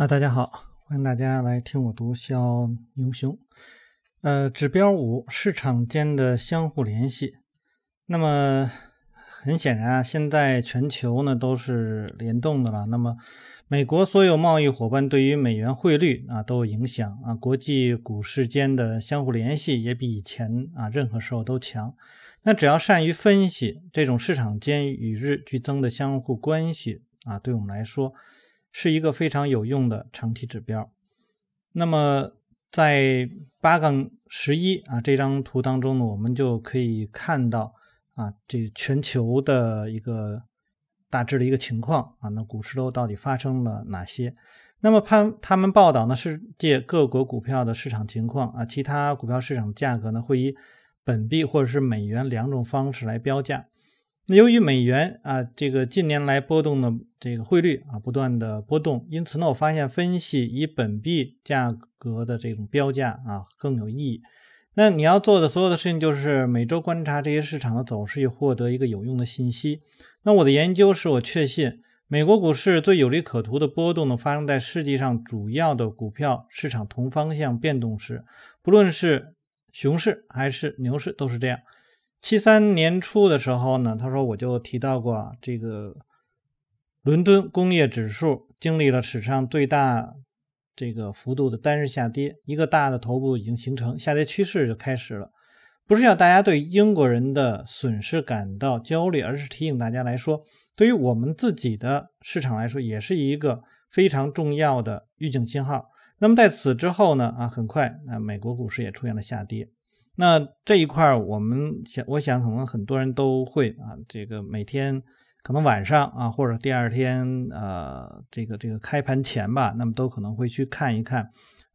啊，大家好，欢迎大家来听我读小牛熊。呃，指标五，市场间的相互联系。那么很显然啊，现在全球呢都是联动的了。那么美国所有贸易伙伴对于美元汇率啊都有影响啊，国际股市间的相互联系也比以前啊任何时候都强。那只要善于分析这种市场间与日俱增的相互关系啊，对我们来说。是一个非常有用的长期指标。那么，在八杠十一啊这张图当中呢，我们就可以看到啊，这全球的一个大致的一个情况啊。那股市都到底发生了哪些？那么，他他们报道呢，世界各国股票的市场情况啊，其他股票市场价格呢，会以本币或者是美元两种方式来标价。那由于美元啊，这个近年来波动的这个汇率啊，不断的波动，因此呢，我发现分析以本币价格的这种标价啊更有意义。那你要做的所有的事情就是每周观察这些市场的走势，以获得一个有用的信息。那我的研究使我确信，美国股市最有利可图的波动呢，发生在世界上主要的股票市场同方向变动时，不论是熊市还是牛市，都是这样。七三年初的时候呢，他说我就提到过，这个伦敦工业指数经历了史上最大这个幅度的单日下跌，一个大的头部已经形成，下跌趋势就开始了。不是要大家对英国人的损失感到焦虑，而是提醒大家来说，对于我们自己的市场来说，也是一个非常重要的预警信号。那么在此之后呢，啊，很快，那美国股市也出现了下跌。那这一块，我们想，我想可能很多人都会啊，这个每天可能晚上啊，或者第二天呃，这个这个开盘前吧，那么都可能会去看一看，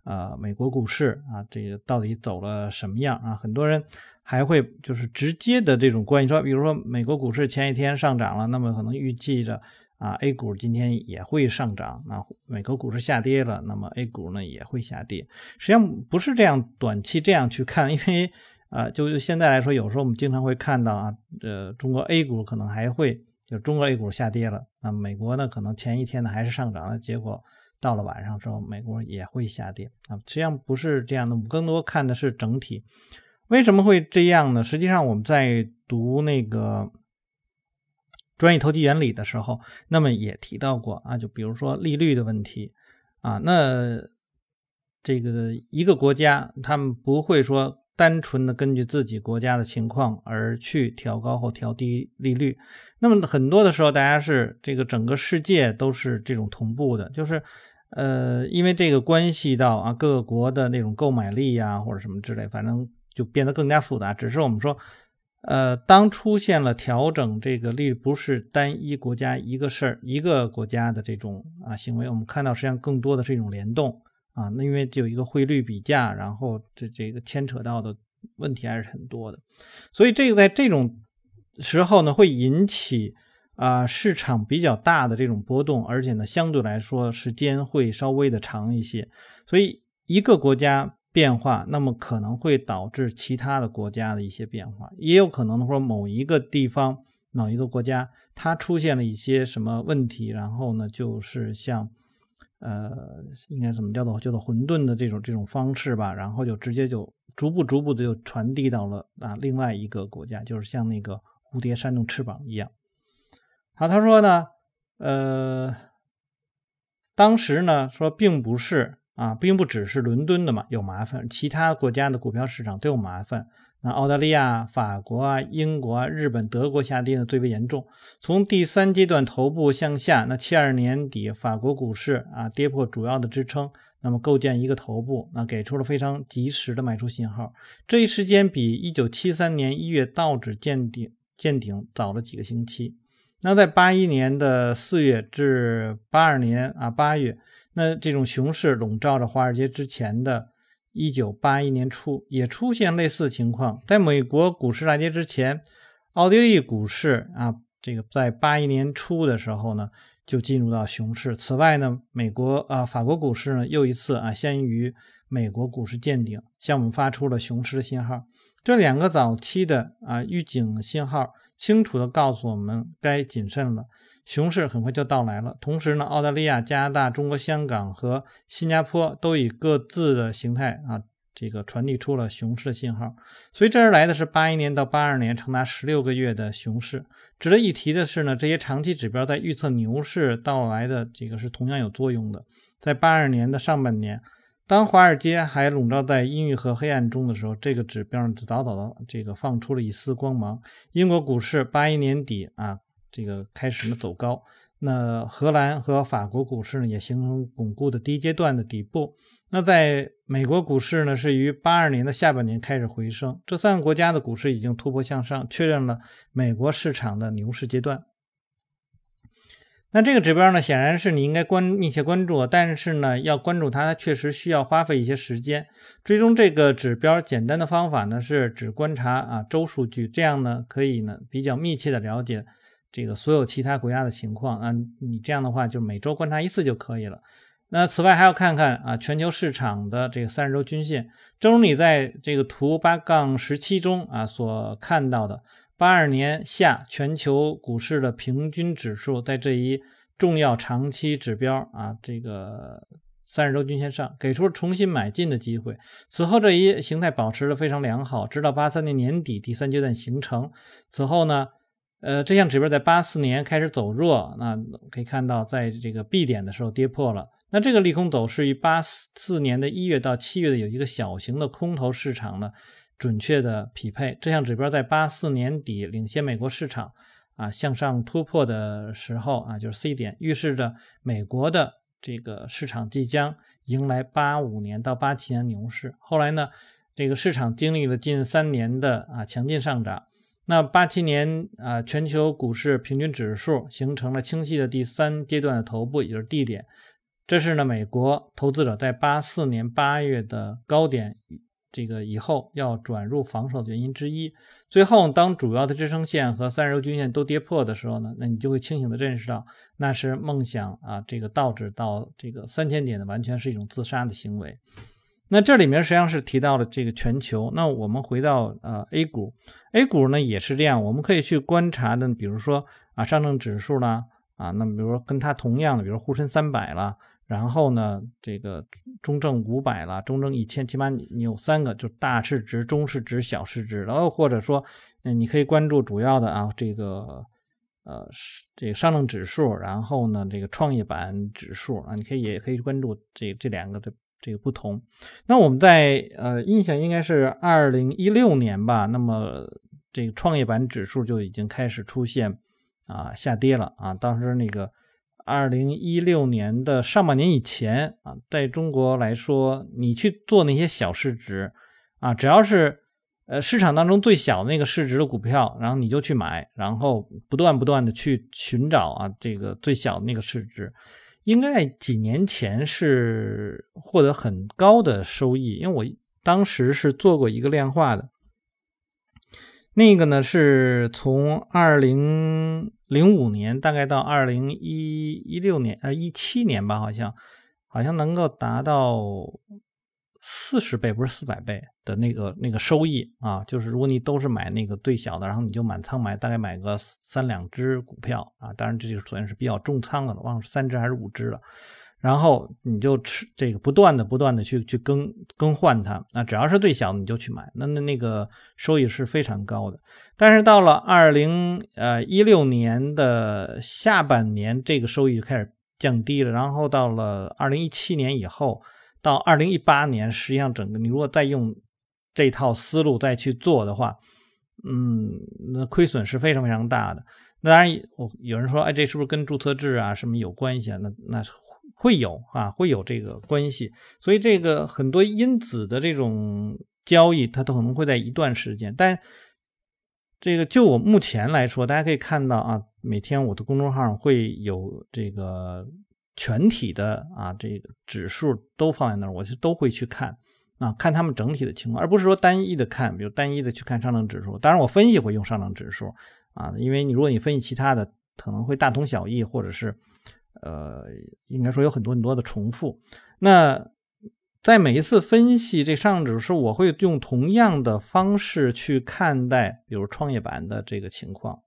呃，美国股市啊，这个到底走了什么样啊？很多人还会就是直接的这种关系，说，比如说美国股市前一天上涨了，那么可能预计着。啊，A 股今天也会上涨，那美国股市下跌了，那么 A 股呢也会下跌。实际上不是这样，短期这样去看，因为啊，就现在来说，有时候我们经常会看到啊，呃，中国 A 股可能还会就中国 A 股下跌了，那美国呢可能前一天呢还是上涨了，结果到了晚上之后，美国也会下跌啊。实际上不是这样的，我们更多看的是整体。为什么会这样呢？实际上我们在读那个。专业投机原理的时候，那么也提到过啊，就比如说利率的问题啊，那这个一个国家他们不会说单纯的根据自己国家的情况而去调高或调低利率，那么很多的时候大家是这个整个世界都是这种同步的，就是呃，因为这个关系到啊各国的那种购买力呀或者什么之类，反正就变得更加复杂。只是我们说。呃，当出现了调整这个利率，不是单一国家一个事儿，一个国家的这种啊行为，我们看到实际上更多的是一种联动啊。那因为有一个汇率比价，然后这这个牵扯到的问题还是很多的，所以这个在这种时候呢，会引起啊市场比较大的这种波动，而且呢相对来说时间会稍微的长一些，所以一个国家。变化，那么可能会导致其他的国家的一些变化，也有可能说某一个地方、某一个国家它出现了一些什么问题，然后呢，就是像，呃，应该怎么叫做叫做混沌的这种这种方式吧，然后就直接就逐步逐步的就传递到了啊另外一个国家，就是像那个蝴蝶扇动翅膀一样。好，他说呢，呃，当时呢说并不是。啊，并不只是伦敦的嘛有麻烦，其他国家的股票市场都有麻烦。那澳大利亚、法国啊、英国啊、日本、德国下跌呢最为严重。从第三阶段头部向下，那七二年底法国股市啊跌破主要的支撑，那么构建一个头部，那给出了非常及时的卖出信号。这一时间比一九七三年一月道指见顶见顶早了几个星期。那在八一年的四月至八二年啊八月。那这种熊市笼罩着华尔街之前的1981年初，也出现类似情况。在美国股市大跌之前，奥地利股市啊，这个在81年初的时候呢，就进入到熊市。此外呢，美国啊，法国股市呢，又一次啊，先于美国股市见顶，向我们发出了熊市的信号。这两个早期的啊预警信号，清楚地告诉我们该谨慎了。熊市很快就到来了。同时呢，澳大利亚、加拿大、中国香港和新加坡都以各自的形态啊，这个传递出了熊市的信号。随之而来的是八一年到八二年长达十六个月的熊市。值得一提的是呢，这些长期指标在预测牛市到来的这个是同样有作用的。在八二年的上半年。当华尔街还笼罩在阴郁和黑暗中的时候，这个指标早早的这个放出了一丝光芒。英国股市八一年底啊，这个开始呢走高。那荷兰和法国股市呢也形成巩固的第一阶段的底部。那在美国股市呢是于八二年的下半年开始回升。这三个国家的股市已经突破向上，确认了美国市场的牛市阶段。那这个指标呢，显然是你应该关密切关注，但是呢，要关注它，它确实需要花费一些时间。追踪这个指标，简单的方法呢是只观察啊周数据，这样呢可以呢比较密切的了解这个所有其他国家的情况啊。你这样的话，就每周观察一次就可以了。那此外还要看看啊全球市场的这个三十周均线，正如你在这个图八杠十七中啊所看到的。八二年下全球股市的平均指数在这一重要长期指标啊，这个三十周均线上给出了重新买进的机会。此后这一形态保持的非常良好，直到八三年年底第三阶段形成。此后呢，呃，这项指标在八四年开始走弱，那可以看到在这个 B 点的时候跌破了。那这个利空走势于八四年的一月到七月的有一个小型的空头市场呢。准确的匹配这项指标在八四年底领先美国市场啊向上突破的时候啊，就是 C 点，预示着美国的这个市场即将迎来八五年到八七年牛市。后来呢，这个市场经历了近三年的啊强劲上涨。那八七年啊，全球股市平均指数形成了清晰的第三阶段的头部，也就是 D 点。这是呢，美国投资者在八四年八月的高点。这个以后要转入防守的原因之一。最后，当主要的支撑线和三十日均线都跌破的时候呢，那你就会清醒的认识到，那是梦想啊，这个道指到这个三千点的完全是一种自杀的行为。那这里面实际上是提到了这个全球。那我们回到呃 A 股，A 股呢也是这样，我们可以去观察的，比如说啊上证指数啦，啊那么比如说跟它同样的，比如沪深三百啦。然后呢，这个中证五百了，中证一千，起码你有三个，就大市值、中市值、小市值，然后或者说，嗯，你可以关注主要的啊，这个呃，这个上证指数，然后呢，这个创业板指数啊，你可以也可以关注这这两个的这个不同。那我们在呃印象应该是二零一六年吧，那么这个创业板指数就已经开始出现啊下跌了啊，当时那个。二零一六年的上半年以前啊，在中国来说，你去做那些小市值啊，只要是呃市场当中最小的那个市值的股票，然后你就去买，然后不断不断的去寻找啊这个最小的那个市值，应该几年前是获得很高的收益，因为我当时是做过一个量化的。那个呢，是从二零零五年大概到二零一一六年，呃，一七年吧，好像，好像能够达到四十倍，不是四百倍的那个那个收益啊。就是如果你都是买那个最小的，然后你就满仓买，大概买个三两只股票啊，当然这就是算是比较重仓的了，忘了是三只还是五只了。然后你就吃这个不断的不断的去去更更换它，那只要是最小的你就去买，那那那个收益是非常高的。但是到了二零呃一六年的下半年，这个收益就开始降低了。然后到了二零一七年以后，到二零一八年，实际上整个你如果再用这套思路再去做的话，嗯，那亏损是非常非常大的。那当然，我有人说，哎，这是不是跟注册制啊什么有关系啊？那那。会有啊，会有这个关系，所以这个很多因子的这种交易，它都可能会在一段时间。但这个就我目前来说，大家可以看到啊，每天我的公众号会有这个全体的啊这个指数都放在那儿，我就都会去看啊，看他们整体的情况，而不是说单一的看，比如单一的去看上证指数。当然，我分析会用上证指数啊，因为你如果你分析其他的，可能会大同小异，或者是。呃，应该说有很多很多的重复。那在每一次分析这上证指数，我会用同样的方式去看待，比如创业板的这个情况。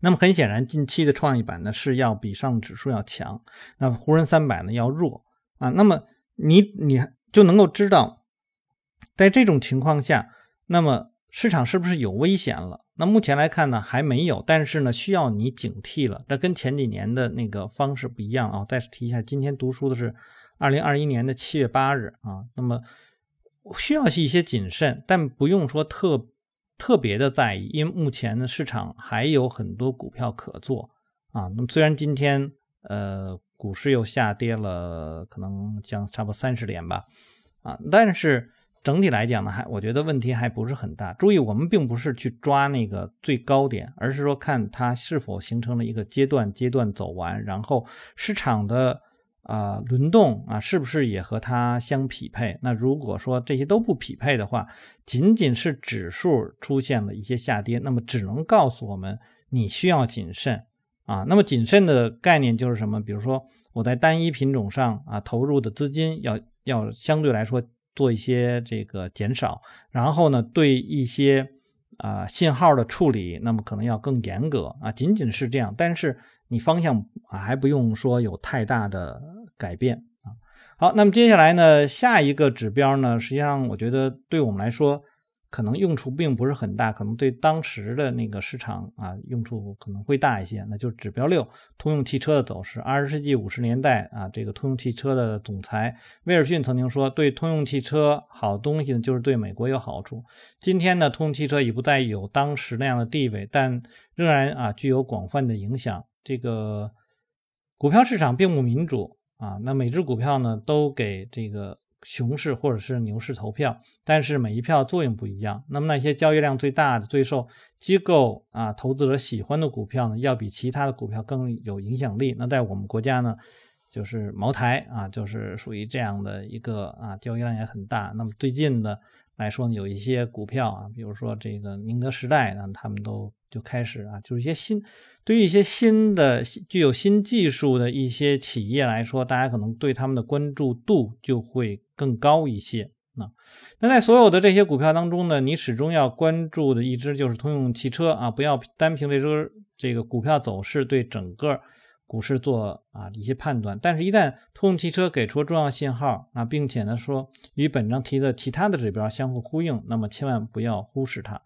那么很显然，近期的创业板呢是要比上指数要强，那沪深三百呢要弱啊。那么你你就能够知道，在这种情况下，那么市场是不是有危险了？那目前来看呢还没有，但是呢需要你警惕了。这跟前几年的那个方式不一样啊。再提一下，今天读书的是二零二一年的七月八日啊。那么需要一些谨慎，但不用说特。特别的在意，因为目前呢市场还有很多股票可做啊。那么虽然今天呃股市又下跌了，可能将差不多三十点吧啊，但是整体来讲呢，还我觉得问题还不是很大。注意，我们并不是去抓那个最高点，而是说看它是否形成了一个阶段阶段走完，然后市场的。啊，轮动啊，是不是也和它相匹配？那如果说这些都不匹配的话，仅仅是指数出现了一些下跌，那么只能告诉我们你需要谨慎啊。那么谨慎的概念就是什么？比如说我在单一品种上啊投入的资金要要相对来说做一些这个减少，然后呢对一些啊信号的处理，那么可能要更严格啊。仅仅是这样，但是。你方向啊还不用说有太大的改变啊。好，那么接下来呢，下一个指标呢，实际上我觉得对我们来说可能用处并不是很大，可能对当时的那个市场啊用处可能会大一些。那就是指标六，通用汽车的走势。二十世纪五十年代啊，这个通用汽车的总裁威尔逊曾经说，对通用汽车好东西呢，就是对美国有好处。今天呢，通用汽车已不再有当时那样的地位，但仍然啊具有广泛的影响。这个股票市场并不民主啊，那每只股票呢都给这个熊市或者是牛市投票，但是每一票作用不一样。那么那些交易量最大的、最受机构啊投资者喜欢的股票呢，要比其他的股票更有影响力。那在我们国家呢，就是茅台啊，就是属于这样的一个啊，交易量也很大。那么最近的来说呢，有一些股票啊，比如说这个宁德时代呢，他们都就开始啊，就是一些新。对于一些新的、具有新技术的一些企业来说，大家可能对他们的关注度就会更高一些。啊，那在所有的这些股票当中呢，你始终要关注的一只就是通用汽车啊，不要单凭这只这个股票走势对整个股市做啊一些判断。但是，一旦通用汽车给出重要信号啊，并且呢说与本章提的其他的指标相互呼应，那么千万不要忽视它。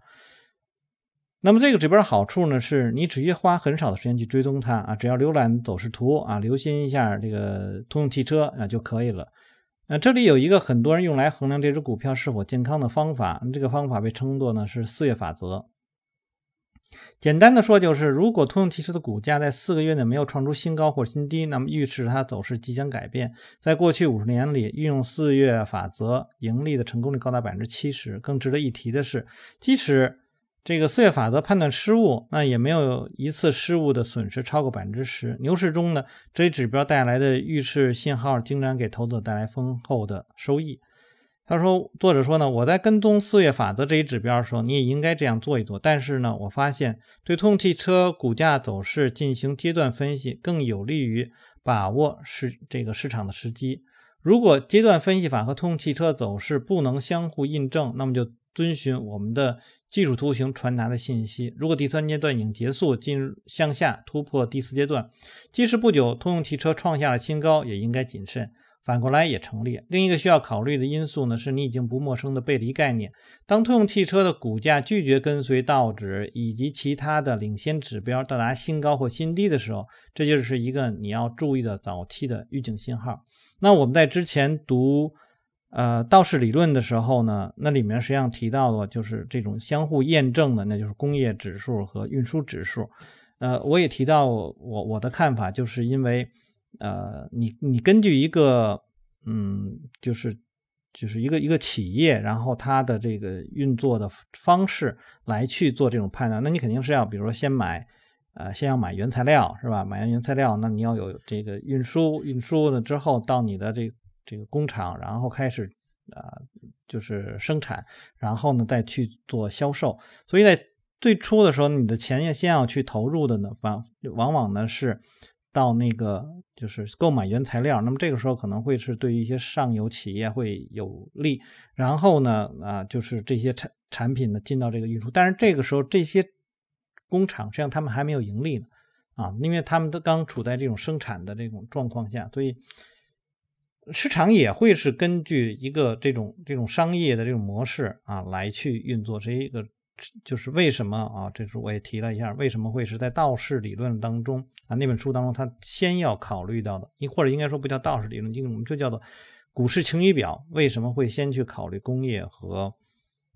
那么这个指标的好处呢，是你只需花很少的时间去追踪它啊，只要浏览走势图啊，留心一下这个通用汽车啊就可以了。那这里有一个很多人用来衡量这只股票是否健康的方法，这个方法被称作呢是四月法则。简单的说就是，如果通用汽车的股价在四个月内没有创出新高或新低，那么预示它走势即将改变。在过去五十年里，运用四月法则盈利的成功率高达百分之七十。更值得一提的是，即使这个四月法则判断失误，那也没有一次失误的损失超过百分之十。牛市中呢，这一指标带来的预示信号，经常给投资者带来丰厚的收益。他说，作者说呢，我在跟踪四月法则这一指标的时候，你也应该这样做一做。但是呢，我发现对通用汽车股价走势进行阶段分析，更有利于把握市这个市场的时机。如果阶段分析法和通用汽车走势不能相互印证，那么就遵循我们的。技术图形传达的信息，如果第三阶段已经结束，进入向下突破第四阶段，即使不久通用汽车创下了新高，也应该谨慎。反过来也成立。另一个需要考虑的因素呢，是你已经不陌生的背离概念。当通用汽车的股价拒绝跟随道指以及其他的领先指标到达新高或新低的时候，这就是一个你要注意的早期的预警信号。那我们在之前读。呃，道氏理论的时候呢，那里面实际上提到了就是这种相互验证的，那就是工业指数和运输指数。呃，我也提到我我的看法，就是因为呃，你你根据一个嗯，就是就是一个一个企业，然后它的这个运作的方式来去做这种判断，那你肯定是要比如说先买呃，先要买原材料是吧？买完原材料，那你要有这个运输，运输了之后到你的这。这个工厂，然后开始啊，就是生产，然后呢再去做销售。所以在最初的时候，你的钱要先要去投入的呢，往往往呢是到那个就是购买原材料。那么这个时候可能会是对于一些上游企业会有利。然后呢啊，就是这些产产品呢进到这个运输，但是这个时候这些工厂，实际上他们还没有盈利呢，啊，因为他们都刚处在这种生产的这种状况下，所以市场也会是根据一个这种这种商业的这种模式啊来去运作，这一个就是为什么啊？这是我也提了一下，为什么会是在道氏理论当中啊那本书当中，他先要考虑到的，或者应该说不叫道氏理论，我们就叫做股市晴雨表，为什么会先去考虑工业和？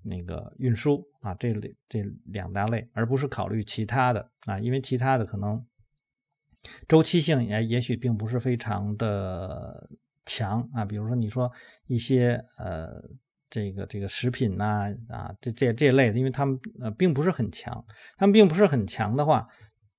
那个运输啊，这这两大类，而不是考虑其他的啊，因为其他的可能周期性也也许并不是非常的强啊。比如说你说一些呃这个这个食品呐啊这这这类的，因为他们呃并不是很强，他们并不是很强的话，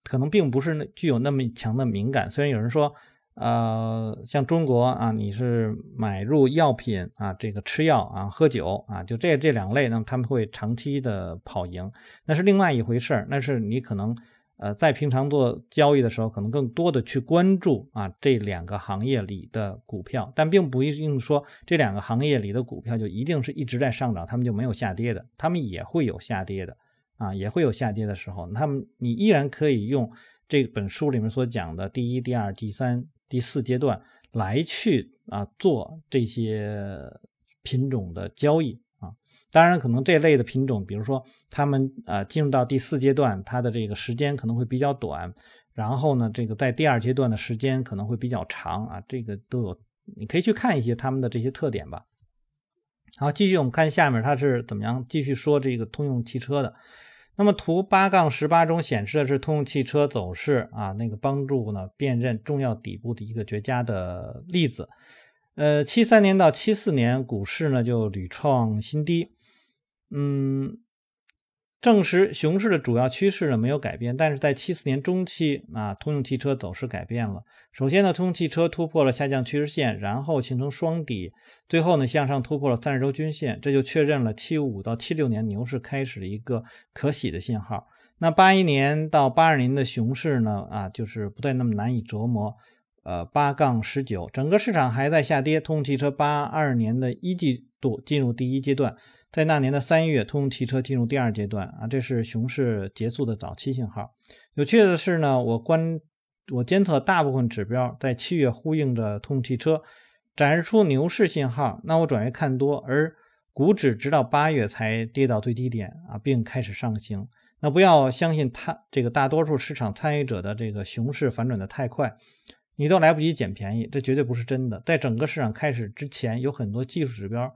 可能并不是具有那么强的敏感。虽然有人说。呃，像中国啊，你是买入药品啊，这个吃药啊，喝酒啊，就这这两类，那么他们会长期的跑赢，那是另外一回事儿。那是你可能呃在平常做交易的时候，可能更多的去关注啊这两个行业里的股票，但并不一定说这两个行业里的股票就一定是一直在上涨，他们就没有下跌的，他们也会有下跌的啊，也会有下跌的时候，他们你依然可以用这本书里面所讲的第一、第二、第三。第四阶段来去啊做这些品种的交易，当然可能这类的品种，比如说他们啊进入到第四阶段，它的这个时间可能会比较短，然后呢，这个在第二阶段的时间可能会比较长啊，这个都有，你可以去看一些他们的这些特点吧。好，继续我们看下面它是怎么样继续说这个通用汽车的。那么图八杠十八中显示的是通用汽车走势啊，那个帮助呢辨认重要底部的一个绝佳的例子。呃，七三年到七四年股市呢就屡创新低，嗯。证实熊市的主要趋势呢没有改变，但是在七四年中期啊，通用汽车走势改变了。首先呢，通用汽车突破了下降趋势线，然后形成双底，最后呢向上突破了三十周均线，这就确认了七五到七六年牛市开始的一个可喜的信号。那八一年到八二年的熊市呢啊，就是不再那么难以琢磨。呃，八杠十九，整个市场还在下跌。通用汽车八二年的一季度进入第一阶段。在那年的三月，通用汽车进入第二阶段啊，这是熊市结束的早期信号。有趣的是呢，我观我监测大部分指标在七月呼应着通用汽车，展示出牛市信号。那我转为看多，而股指直到八月才跌到最低点啊，并开始上行。那不要相信它这个大多数市场参与者的这个熊市反转的太快，你都来不及捡便宜，这绝对不是真的。在整个市场开始之前，有很多技术指标。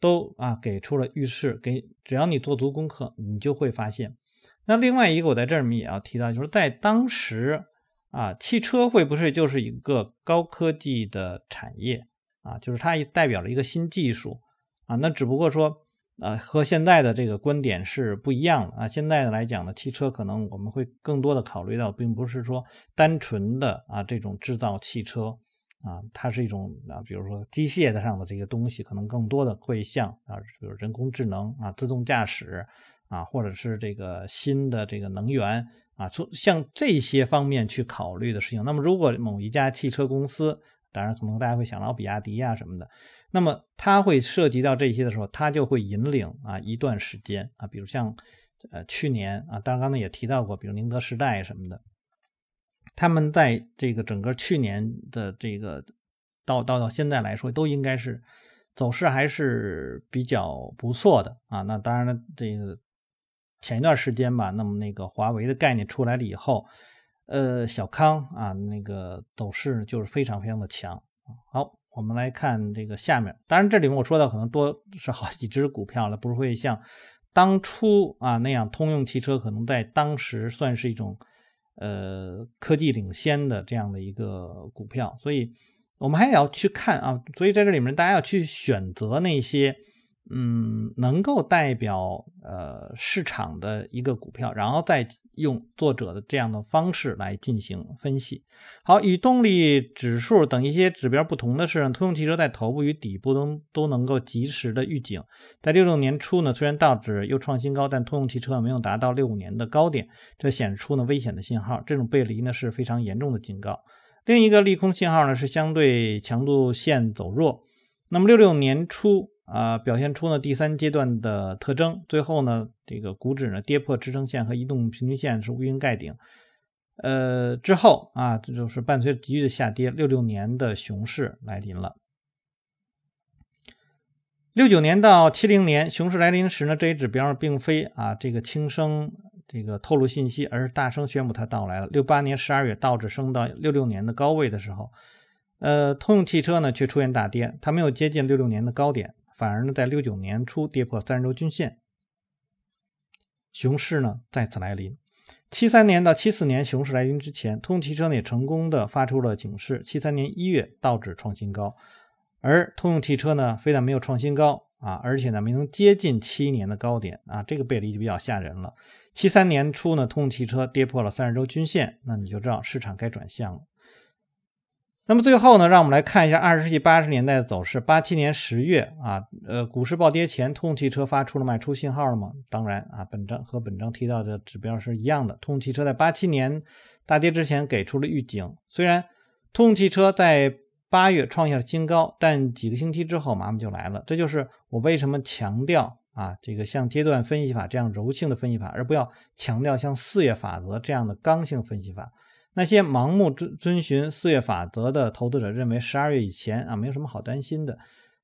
都啊给出了预示，给只要你做足功课，你就会发现。那另外一个我在这儿也要提到，就是在当时啊，汽车会不会就是一个高科技的产业啊？就是它代表了一个新技术啊。那只不过说呃和现在的这个观点是不一样的啊。现在来讲呢，汽车可能我们会更多的考虑到，并不是说单纯的啊这种制造汽车。啊，它是一种啊，比如说机械的上的这个东西，可能更多的会像啊，比如人工智能啊、自动驾驶啊，或者是这个新的这个能源啊，从像这些方面去考虑的事情。那么，如果某一家汽车公司，当然可能大家会想到比亚迪呀什么的，那么它会涉及到这些的时候，它就会引领啊一段时间啊，比如像呃去年啊，当然刚才也提到过，比如宁德时代什么的。他们在这个整个去年的这个到到到现在来说，都应该是走势还是比较不错的啊。那当然了，这个前一段时间吧，那么那个华为的概念出来了以后，呃，小康啊，那个走势就是非常非常的强。好，我们来看这个下面，当然这里面我说的可能多是好几只股票了，不会像当初啊那样，通用汽车可能在当时算是一种。呃，科技领先的这样的一个股票，所以我们还要去看啊，所以在这里面大家要去选择那些。嗯，能够代表呃市场的一个股票，然后再用作者的这样的方式来进行分析。好，与动力指数等一些指标不同的是，通用汽车在头部与底部都都能够及时的预警。在六六年初呢，虽然道指又创新高，但通用汽车没有达到六五年的高点，这显示出呢危险的信号。这种背离呢是非常严重的警告。另一个利空信号呢是相对强度线走弱。那么六六年初。啊，表现出呢第三阶段的特征。最后呢，这个股指呢跌破支撑线和移动平均线是乌云盖顶。呃，之后啊，这就是伴随着急剧的下跌，六六年的熊市来临了。六九年到七零年熊市来临时呢，这一指标并非啊这个轻声这个透露信息，而是大声宣布它到来了。六八年十二月，道指升到六六年的高位的时候，呃，通用汽车呢却出现大跌，它没有接近六六年的高点，反而呢在六九年初跌破三十周均线，熊市呢再次来临。七三年到七四年熊市来临之前，通用汽车呢也成功的发出了警示。七三年一月，道指创新高，而通用汽车呢非但没有创新高啊，而且呢没能接近七年的高点啊，这个背离就比较吓人了。七三年初呢，通用汽车跌破了三十周均线，那你就知道市场该转向了。那么最后呢，让我们来看一下二十世纪八十年代的走势。八七年十月啊，呃，股市暴跌前，通用汽车发出了卖出信号了吗？当然啊，本章和本章提到的指标是一样的。通用汽车在八七年大跌之前给出了预警。虽然通用汽车在八月创下了新高，但几个星期之后麻烦就来了。这就是我为什么强调啊，这个像阶段分析法这样柔性的分析法，而不要强调像四月法则这样的刚性分析法。那些盲目遵遵循四月法则的投资者认为十二月以前啊没有什么好担心的，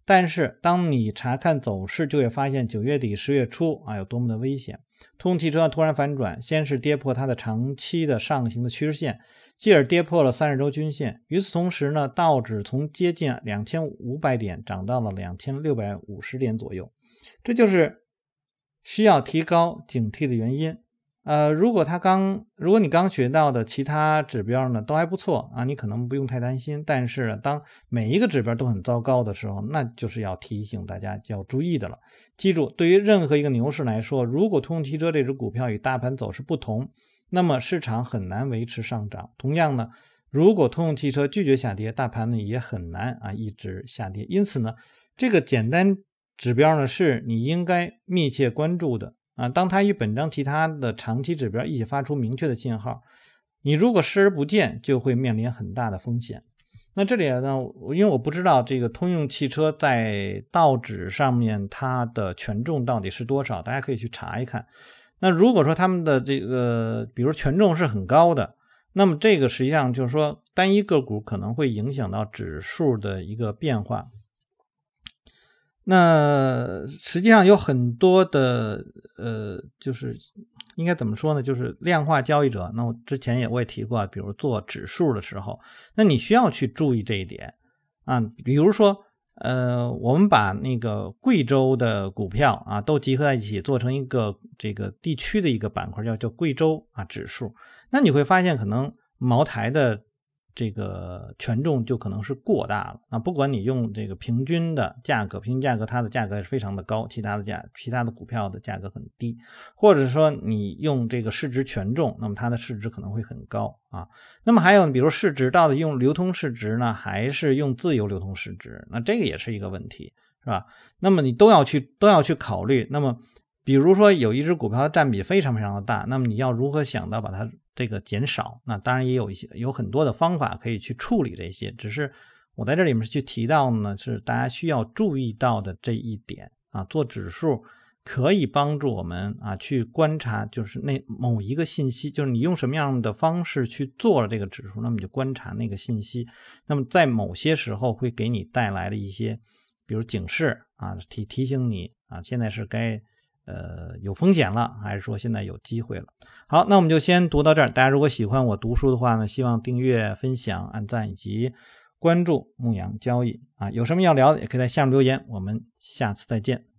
但是当你查看走势，就会发现九月底十月初啊有多么的危险。通用汽车突然反转，先是跌破它的长期的上行的趋势线，继而跌破了三十周均线。与此同时呢，道指从接近两千五百点涨到了两千六百五十点左右，这就是需要提高警惕的原因。呃，如果他刚，如果你刚学到的其他指标呢都还不错啊，你可能不用太担心。但是当每一个指标都很糟糕的时候，那就是要提醒大家要注意的了。记住，对于任何一个牛市来说，如果通用汽车这只股票与大盘走势不同，那么市场很难维持上涨。同样呢，如果通用汽车拒绝下跌，大盘呢也很难啊一直下跌。因此呢，这个简单指标呢是你应该密切关注的。啊，当它与本章其他的长期指标一起发出明确的信号，你如果视而不见，就会面临很大的风险。那这里呢，因为我不知道这个通用汽车在道指上面它的权重到底是多少，大家可以去查一看。那如果说他们的这个，比如权重是很高的，那么这个实际上就是说单一个股可能会影响到指数的一个变化。那实际上有很多的，呃，就是应该怎么说呢？就是量化交易者。那我之前也我也提过，比如做指数的时候，那你需要去注意这一点啊。比如说，呃，我们把那个贵州的股票啊都集合在一起，做成一个这个地区的一个板块，叫叫贵州啊指数。那你会发现，可能茅台的。这个权重就可能是过大了啊！不管你用这个平均的价格，平均价格它的价格是非常的高，其他的价其他的股票的价格很低，或者说你用这个市值权重，那么它的市值可能会很高啊。那么还有，比如市值到底用流通市值呢，还是用自由流通市值？那这个也是一个问题，是吧？那么你都要去都要去考虑。那么比如说有一只股票的占比非常非常的大，那么你要如何想到把它？这个减少，那当然也有一些有很多的方法可以去处理这些，只是我在这里面去提到呢，是大家需要注意到的这一点啊。做指数可以帮助我们啊去观察，就是那某一个信息，就是你用什么样的方式去做了这个指数，那么你就观察那个信息，那么在某些时候会给你带来的一些，比如警示啊，提提醒你啊，现在是该。呃，有风险了，还是说现在有机会了？好，那我们就先读到这儿。大家如果喜欢我读书的话呢，希望订阅、分享、按赞以及关注牧羊交易啊。有什么要聊的，也可以在下面留言。我们下次再见。